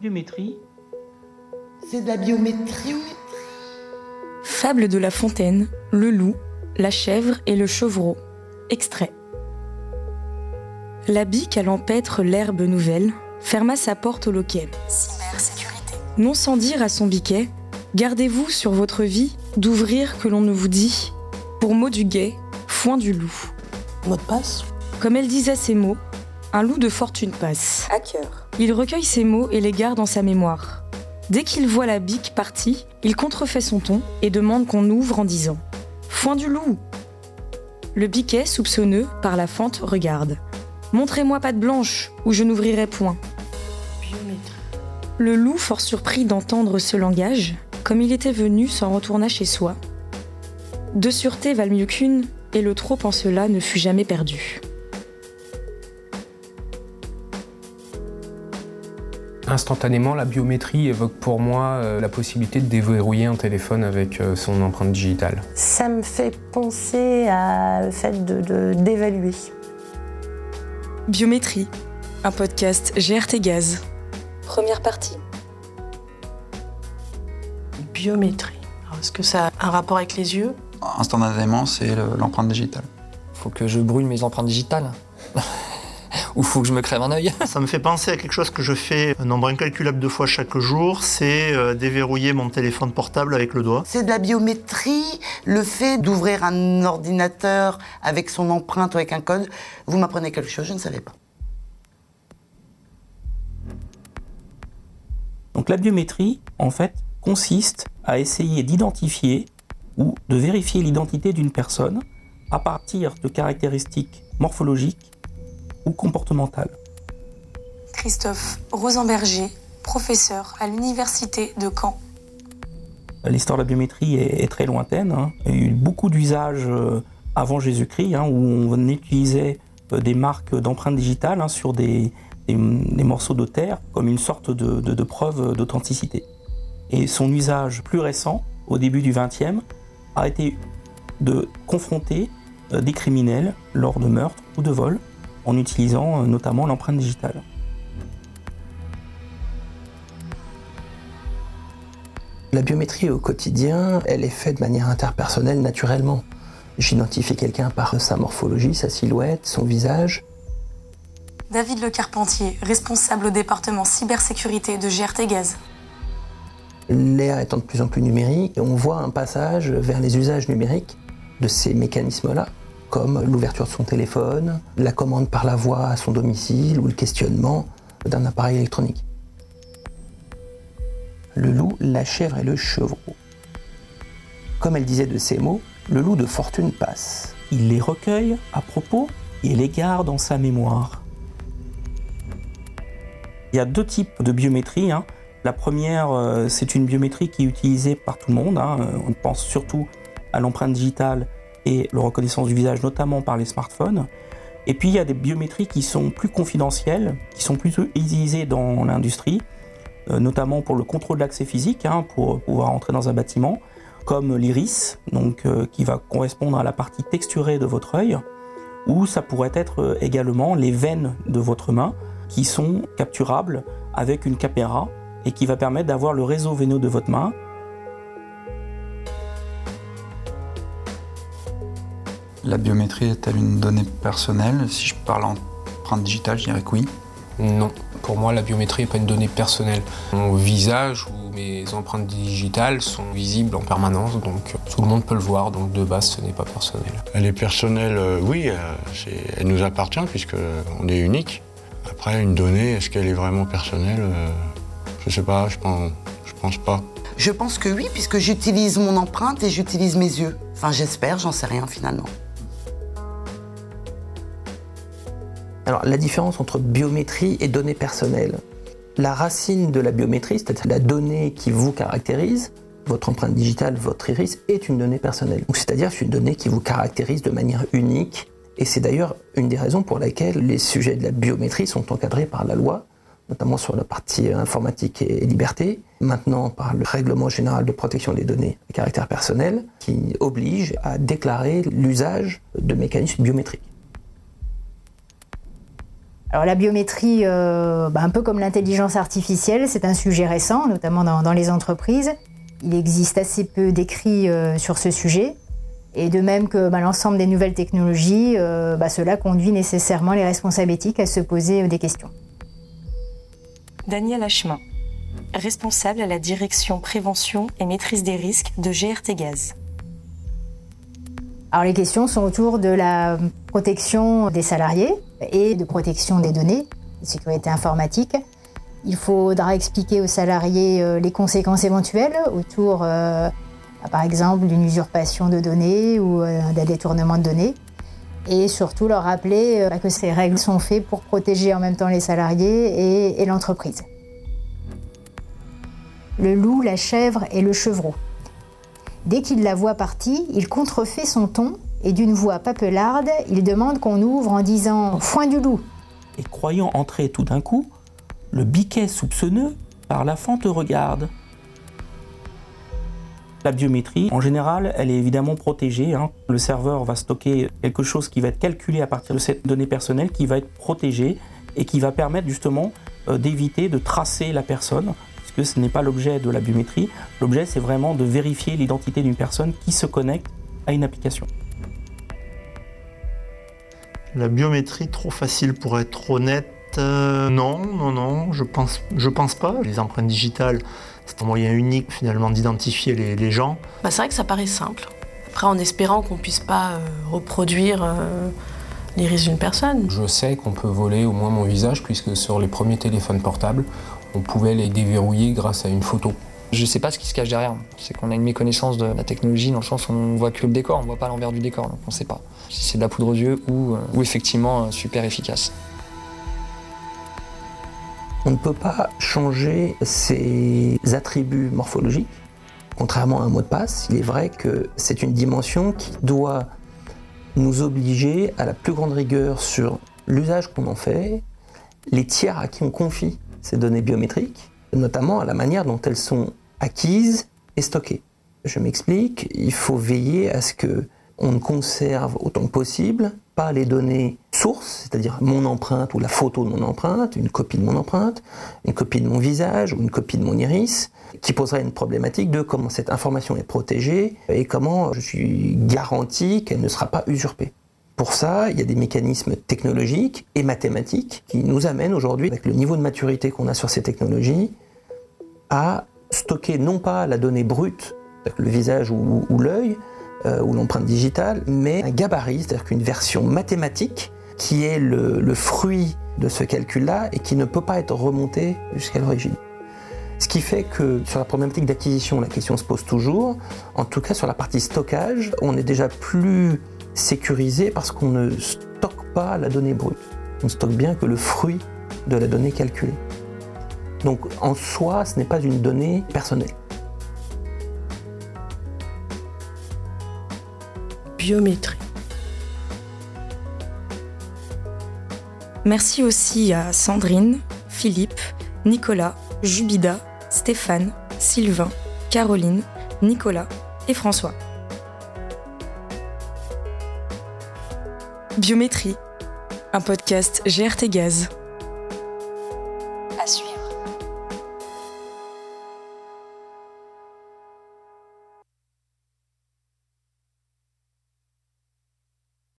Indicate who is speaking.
Speaker 1: Biométrie. C'est de la biométrie.
Speaker 2: Fable de la fontaine, le loup, la chèvre et le chevreau. Extrait. La bique à l'empêtre l'herbe nouvelle, ferma sa porte au loquet. Non sans dire à son biquet, gardez-vous sur votre vie d'ouvrir que l'on ne vous dit, pour mot du guet, foin du loup.
Speaker 3: Mot de passe
Speaker 2: Comme elle disait ces mots, un loup de fortune passe. À cœur. Il recueille ses mots et les garde dans sa mémoire. Dès qu'il voit la bique partie, il contrefait son ton et demande qu'on ouvre en disant Foin du loup Le biquet, soupçonneux, par la fente, regarde. Montrez-moi de blanche, ou je n'ouvrirai point. Le loup, fort surpris d'entendre ce langage, comme il était venu, s'en retourna chez soi. De sûreté valent mieux qu'une, et le trop en cela ne fut jamais perdu.
Speaker 4: Instantanément, la biométrie évoque pour moi euh, la possibilité de déverrouiller un téléphone avec euh, son empreinte digitale.
Speaker 5: Ça me fait penser à le fait d'évaluer. De,
Speaker 2: biométrie, un podcast GRT Gaz. Première partie.
Speaker 6: Biométrie. Est-ce que ça a un rapport avec les yeux
Speaker 7: Instantanément, c'est l'empreinte digitale.
Speaker 8: Faut que je brûle mes empreintes digitales ou faut que je me crève un œil.
Speaker 9: Ça me fait penser à quelque chose que je fais un nombre incalculable de fois chaque jour, c'est euh, déverrouiller mon téléphone portable avec le doigt.
Speaker 1: C'est de la biométrie, le fait d'ouvrir un ordinateur avec son empreinte ou avec un code. Vous m'apprenez quelque chose, je ne savais pas.
Speaker 10: Donc la biométrie, en fait, consiste à essayer d'identifier ou de vérifier l'identité d'une personne à partir de caractéristiques morphologiques ou
Speaker 11: Christophe Rosenberger, professeur à l'Université de Caen.
Speaker 10: L'histoire de la biométrie est, très lointaine. Hein. Il y a eu beaucoup d'usages euh, avant Jésus-Christ hein, où on utilisait euh, des marques d'empreintes digitales hein, sur des, morceaux de terre comme une sorte de, de preuve d'authenticité. Et son usage plus récent, au début du XXe, a été de confronter euh, des criminels lors de meurtres ou de vols en utilisant euh, notamment l'empreinte digitale.
Speaker 12: La biométrie au quotidien, elle est faite de manière interpersonnelle naturellement. J'identifie quelqu'un par sa morphologie, sa silhouette, son visage.
Speaker 13: David Le Carpentier, responsable au département cybersécurité de GRT Gaz.
Speaker 12: L'ère étant de plus en plus numérique, on voit un passage vers les usages numériques de ces mécanismes-là comme l'ouverture de son téléphone, la commande par la voix à son domicile ou le questionnement d'un appareil électronique.
Speaker 2: Le loup, la chèvre et le chevreau. Comme elle disait de ces mots, le loup de fortune passe. Il les recueille à propos et les garde en sa mémoire.
Speaker 10: Il y a deux types de biométrie. Hein. La première, euh, c'est une biométrie qui est utilisée par tout le monde. Hein. On pense surtout à l'empreinte digitale et la reconnaissance du visage, notamment par les smartphones. Et puis il y a des biométries qui sont plus confidentielles, qui sont plus utilisées dans l'industrie, euh, notamment pour le contrôle de l'accès physique, hein, pour pouvoir entrer dans un bâtiment, comme l'iris, donc euh, qui va correspondre à la partie texturée de votre œil, ou ça pourrait être euh, également les veines de votre main, qui sont capturables avec une caméra et qui va permettre d'avoir le réseau veineux de votre main
Speaker 14: La biométrie est-elle une donnée personnelle Si je parle en empreinte digitale, je dirais que oui.
Speaker 15: Non, pour moi, la biométrie n'est pas une donnée personnelle. Mon visage ou mes empreintes digitales sont visibles en permanence, donc euh, tout le monde peut le voir, donc de base, ce n'est pas personnel.
Speaker 16: Elle est personnelle, euh, oui, euh, elle nous appartient puisqu'on est unique. Après, une donnée, est-ce qu'elle est vraiment personnelle Je ne sais pas, je pense, je pense pas.
Speaker 1: Je pense que oui, puisque j'utilise mon empreinte et j'utilise mes yeux. Enfin, j'espère, j'en sais rien finalement.
Speaker 10: Alors la différence entre biométrie et données personnelles. La racine de la biométrie, c'est-à-dire la donnée qui vous caractérise, votre empreinte digitale, votre iris, est une donnée personnelle. C'est-à-dire c'est une donnée qui vous caractérise de manière unique. Et c'est d'ailleurs une des raisons pour laquelle les sujets de la biométrie sont encadrés par la loi, notamment sur la partie euh, informatique et liberté, maintenant par le règlement général de protection des données à caractère personnel, qui oblige à déclarer l'usage de mécanismes biométriques.
Speaker 17: Alors la biométrie, euh, bah, un peu comme l'intelligence artificielle, c'est un sujet récent, notamment dans, les entreprises. Il existe assez peu d'écrits euh, sur ce sujet. Et de même que bah, l'ensemble des nouvelles technologies, euh, bah, cela conduit nécessairement les responsables éthiques à se poser des questions.
Speaker 18: Daniel Hachemin, responsable à la direction prévention et maîtrise des risques de GRT Gaz.
Speaker 17: Alors les questions sont autour de la protection des salariés et de protection des données, de sécurité informatique. Il faudra expliquer aux salariés euh, les conséquences éventuelles autour, euh, bah, par exemple, d'une usurpation de données ou euh, d'un détournement de données. Et surtout leur rappeler bah, que ces règles sont faites pour protéger en même temps les salariés et l'entreprise.
Speaker 2: Le loup, la chèvre et le chevreau. Dès qu'il la voit partie, il contrefait son ton et d'une voix papelarde, il demande qu'on ouvre en disant Foin du loup Et croyant entrer tout d'un coup, le biquet soupçonneux par la fente regarde.
Speaker 10: La biométrie, en général, elle est évidemment protégée. Hein. Le serveur va stocker quelque chose qui va être calculé à partir de cette donnée personnelle, qui va être protégée et qui va permettre justement euh, d'éviter de tracer la personne ce n'est pas l'objet de la biométrie. L'objet, c'est vraiment de vérifier l'identité d'une personne qui se connecte à une application.
Speaker 19: La biométrie, trop facile pour être honnête. Euh, non, non, non, je pense, pense pas. Les empreintes digitales, c'est un moyen unique finalement d'identifier les, gens.
Speaker 20: Bah, c'est vrai que ça paraît simple. Après, en espérant qu'on puisse pas euh, reproduire euh, les risques d'une personne.
Speaker 21: Je sais qu'on peut voler au moins mon visage, puisque sur les premiers téléphones portables, on pouvait les déverrouiller grâce à une photo.
Speaker 22: Je ne sais pas ce qui se cache derrière. C'est qu'on a une méconnaissance de la technologie dans le sens où on voit que le décor, on ne voit pas l'envers du décor, donc on ne sait pas si c'est de la poudre aux yeux ou, euh, effectivement euh, super efficace.
Speaker 10: On ne peut pas changer ses attributs morphologiques. Contrairement à un mot de passe, il est vrai que c'est une dimension qui doit nous obliger à la plus grande rigueur sur l'usage qu'on en fait, les tiers à qui on confie ces données biométriques, notamment à la manière dont elles sont acquises et stockées. Je m'explique, il faut veiller à ce que on ne conserve autant que possible pas les données sources, c'est-à-dire mon empreinte ou la photo de mon empreinte, une copie de mon empreinte, une copie de mon visage ou une copie de mon iris, qui poserait une problématique de comment cette information est protégée et comment je suis garanti qu'elle ne sera pas usurpée. Pour ça, il y a des mécanismes technologiques et mathématiques qui nous amènent aujourd'hui, avec le niveau de maturité qu'on a sur ces technologies, à stocker non pas la donnée brute, le visage ou, l'œil, euh, ou l'empreinte digitale, mais un gabarit, c'est-à-dire qu'une version mathématique qui est le, fruit de ce calcul-là et qui ne peut pas être remontée jusqu'à l'origine. Ce qui fait que sur la problématique d'acquisition, la question se pose toujours. En tout cas, sur la partie stockage, on est déjà plus sécurisé parce qu'on ne stocke pas la donnée brute. On stocke bien que le fruit de la donnée calculée. Donc en soi, ce n'est pas une donnée personnelle.
Speaker 2: Biométrie. Merci aussi à Sandrine, Philippe, Nicolas, Jubida, Stéphane, Sylvain, Caroline, Nicolas et François. Biométrie, un podcast GRT Gaz.